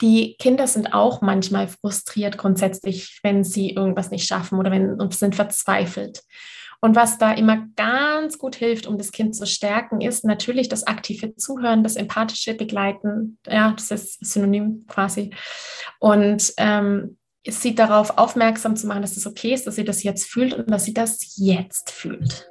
die Kinder sind auch manchmal frustriert grundsätzlich, wenn sie irgendwas nicht schaffen oder wenn und sind verzweifelt. Und was da immer ganz gut hilft, um das Kind zu stärken, ist natürlich das aktive Zuhören, das empathische Begleiten. Ja, das ist synonym quasi. Und ähm, sie darauf aufmerksam zu machen, dass es okay ist, dass sie das jetzt fühlt und dass sie das jetzt fühlt.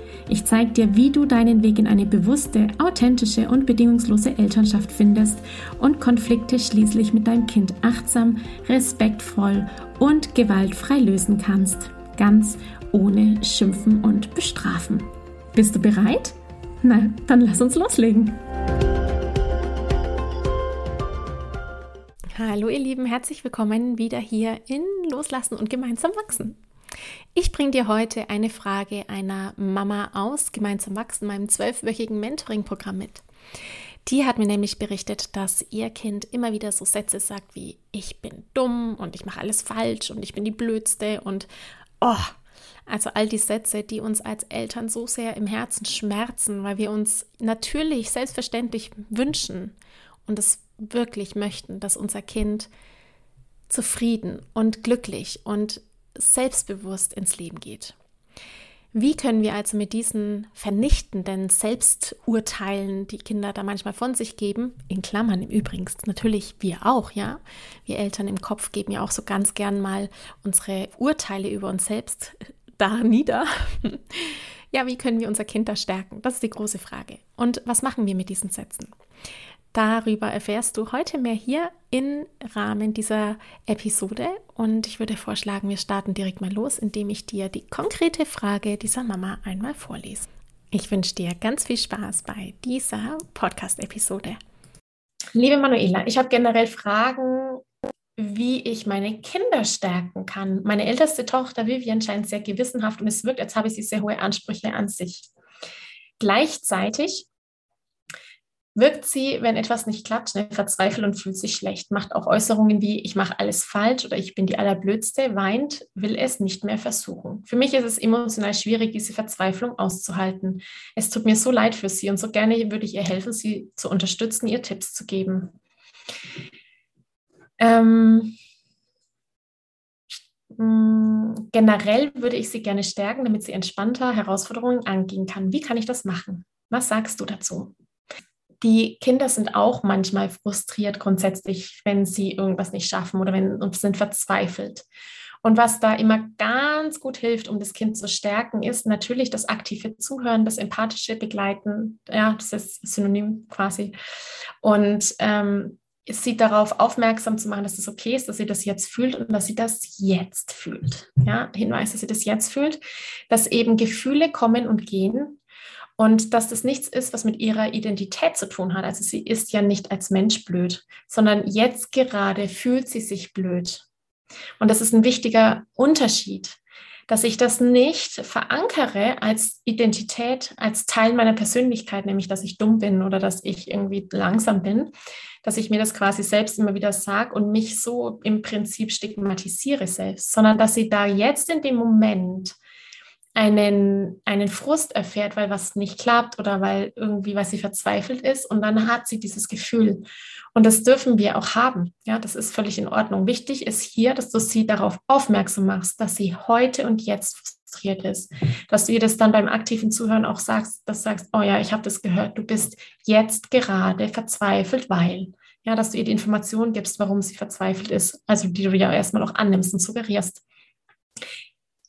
Ich zeige dir, wie du deinen Weg in eine bewusste, authentische und bedingungslose Elternschaft findest und Konflikte schließlich mit deinem Kind achtsam, respektvoll und gewaltfrei lösen kannst. Ganz ohne Schimpfen und Bestrafen. Bist du bereit? Na, dann lass uns loslegen. Hallo ihr Lieben, herzlich willkommen wieder hier in Loslassen und gemeinsam wachsen. Ich bringe dir heute eine Frage einer Mama aus Gemeinsam wachsen, meinem zwölfwöchigen Mentoring-Programm mit. Die hat mir nämlich berichtet, dass ihr Kind immer wieder so Sätze sagt wie ich bin dumm und ich mache alles falsch und ich bin die Blödste und oh, also all die Sätze, die uns als Eltern so sehr im Herzen schmerzen, weil wir uns natürlich selbstverständlich wünschen und es wirklich möchten, dass unser Kind zufrieden und glücklich und selbstbewusst ins Leben geht. Wie können wir also mit diesen vernichtenden Selbsturteilen, die Kinder da manchmal von sich geben, in Klammern im Übrigen, natürlich wir auch, ja, wir Eltern im Kopf geben ja auch so ganz gern mal unsere Urteile über uns selbst da nieder. ja, wie können wir unser Kind da stärken? Das ist die große Frage. Und was machen wir mit diesen Sätzen? Darüber erfährst du heute mehr hier im Rahmen dieser Episode. Und ich würde vorschlagen, wir starten direkt mal los, indem ich dir die konkrete Frage dieser Mama einmal vorlese. Ich wünsche dir ganz viel Spaß bei dieser Podcast-Episode. Liebe Manuela, ich habe generell Fragen, wie ich meine Kinder stärken kann. Meine älteste Tochter Vivian scheint sehr gewissenhaft und es wirkt, als habe sie sehr hohe Ansprüche an sich. Gleichzeitig wirkt sie, wenn etwas nicht klappt, schnell verzweifelt und fühlt sich schlecht, macht auch Äußerungen wie ich mache alles falsch oder ich bin die allerblödste, weint, will es nicht mehr versuchen. Für mich ist es emotional schwierig, diese Verzweiflung auszuhalten. Es tut mir so leid für sie und so gerne würde ich ihr helfen, sie zu unterstützen, ihr Tipps zu geben. Ähm, mm, generell würde ich sie gerne stärken, damit sie entspannter Herausforderungen angehen kann. Wie kann ich das machen? Was sagst du dazu? Die Kinder sind auch manchmal frustriert grundsätzlich, wenn sie irgendwas nicht schaffen oder wenn und sind verzweifelt. Und was da immer ganz gut hilft, um das Kind zu stärken, ist natürlich das aktive Zuhören, das empathische Begleiten. Ja, das ist synonym quasi. Und ähm, sie darauf aufmerksam zu machen, dass es okay ist, dass sie das jetzt fühlt und dass sie das jetzt fühlt. Ja, Hinweis, dass sie das jetzt fühlt, dass eben Gefühle kommen und gehen und dass das nichts ist, was mit ihrer Identität zu tun hat. Also sie ist ja nicht als Mensch blöd, sondern jetzt gerade fühlt sie sich blöd. Und das ist ein wichtiger Unterschied, dass ich das nicht verankere als Identität, als Teil meiner Persönlichkeit, nämlich dass ich dumm bin oder dass ich irgendwie langsam bin, dass ich mir das quasi selbst immer wieder sage und mich so im Prinzip stigmatisiere selbst, sondern dass sie da jetzt in dem Moment einen, einen Frust erfährt, weil was nicht klappt oder weil irgendwie, weil sie verzweifelt ist und dann hat sie dieses Gefühl. Und das dürfen wir auch haben. Ja, das ist völlig in Ordnung. Wichtig ist hier, dass du sie darauf aufmerksam machst, dass sie heute und jetzt frustriert ist. Dass du ihr das dann beim aktiven Zuhören auch sagst, dass du sagst, oh ja, ich habe das gehört, du bist jetzt gerade verzweifelt, weil. Ja, dass du ihr die Information gibst, warum sie verzweifelt ist, also die du ja erstmal auch annimmst und suggerierst.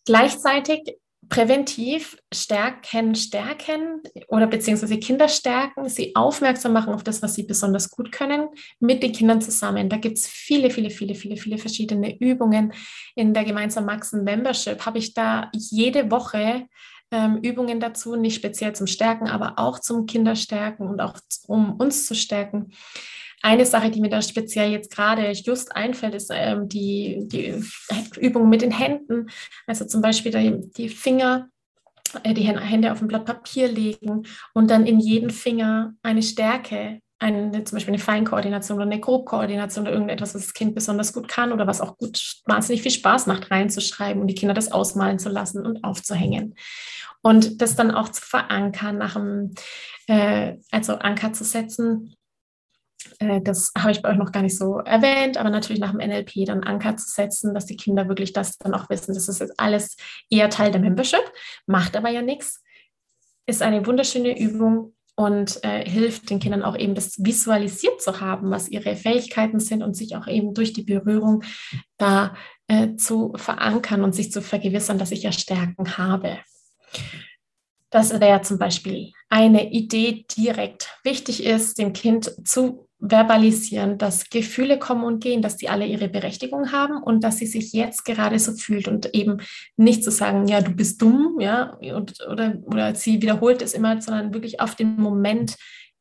Gleichzeitig präventiv stärken, stärken oder beziehungsweise Kinder stärken, sie aufmerksam machen auf das, was sie besonders gut können, mit den Kindern zusammen. Da gibt es viele, viele, viele, viele, viele verschiedene Übungen. In der gemeinsamen Maxen Membership habe ich da jede Woche ähm, Übungen dazu, nicht speziell zum Stärken, aber auch zum Kinderstärken und auch um uns zu stärken. Eine Sache, die mir da speziell jetzt gerade just einfällt, ist ähm, die, die Übung mit den Händen. Also zum Beispiel die, Finger, äh, die Hände auf ein Blatt Papier legen und dann in jeden Finger eine Stärke eine, zum Beispiel eine Feinkoordination oder eine Grobkoordination oder irgendetwas, was das Kind besonders gut kann oder was auch gut wahnsinnig viel Spaß macht, reinzuschreiben und die Kinder das ausmalen zu lassen und aufzuhängen. Und das dann auch zu verankern, nach dem, äh, also Anker zu setzen. Äh, das habe ich bei euch noch gar nicht so erwähnt, aber natürlich nach dem NLP dann Anker zu setzen, dass die Kinder wirklich das dann auch wissen. Das ist jetzt alles eher Teil der Membership, macht aber ja nichts. Ist eine wunderschöne Übung, und äh, hilft den Kindern auch eben das visualisiert zu haben, was ihre Fähigkeiten sind und sich auch eben durch die Berührung da äh, zu verankern und sich zu vergewissern, dass ich ja Stärken habe. Das wäre zum Beispiel eine Idee direkt. Wichtig ist, dem Kind zu verbalisieren, dass Gefühle kommen und gehen, dass die alle ihre Berechtigung haben und dass sie sich jetzt gerade so fühlt und eben nicht zu sagen, ja, du bist dumm, ja, und, oder, oder sie wiederholt es immer, sondern wirklich auf den Moment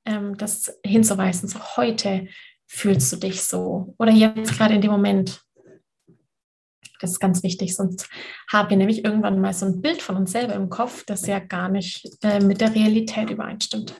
ähm, das hinzuweisen, so heute fühlst du dich so oder jetzt gerade in dem Moment. Das ist ganz wichtig, sonst haben wir nämlich irgendwann mal so ein Bild von uns selber im Kopf, das ja gar nicht äh, mit der Realität übereinstimmt.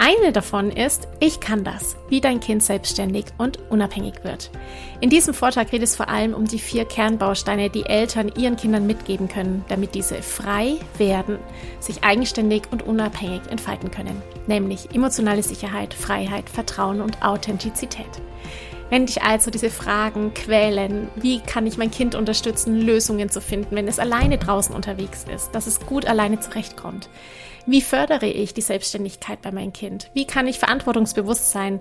Eine davon ist, ich kann das, wie dein Kind selbstständig und unabhängig wird. In diesem Vortrag geht es vor allem um die vier Kernbausteine, die Eltern ihren Kindern mitgeben können, damit diese frei werden, sich eigenständig und unabhängig entfalten können, nämlich emotionale Sicherheit, Freiheit, Vertrauen und Authentizität. Wenn dich also diese Fragen quälen, wie kann ich mein Kind unterstützen, Lösungen zu finden, wenn es alleine draußen unterwegs ist, dass es gut alleine zurechtkommt, wie fördere ich die Selbstständigkeit bei meinem Kind? Wie kann ich Verantwortungsbewusstsein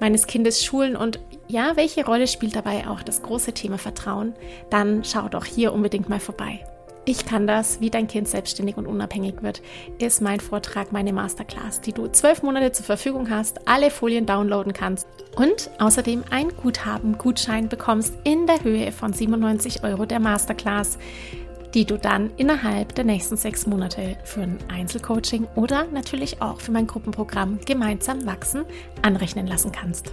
meines Kindes schulen? Und ja, welche Rolle spielt dabei auch das große Thema Vertrauen? Dann schau doch hier unbedingt mal vorbei. Ich kann das, wie dein Kind selbstständig und unabhängig wird, ist mein Vortrag, meine Masterclass, die du zwölf Monate zur Verfügung hast, alle Folien downloaden kannst und außerdem ein Guthaben-Gutschein bekommst in der Höhe von 97 Euro der Masterclass die du dann innerhalb der nächsten sechs Monate für ein Einzelcoaching oder natürlich auch für mein Gruppenprogramm Gemeinsam wachsen anrechnen lassen kannst.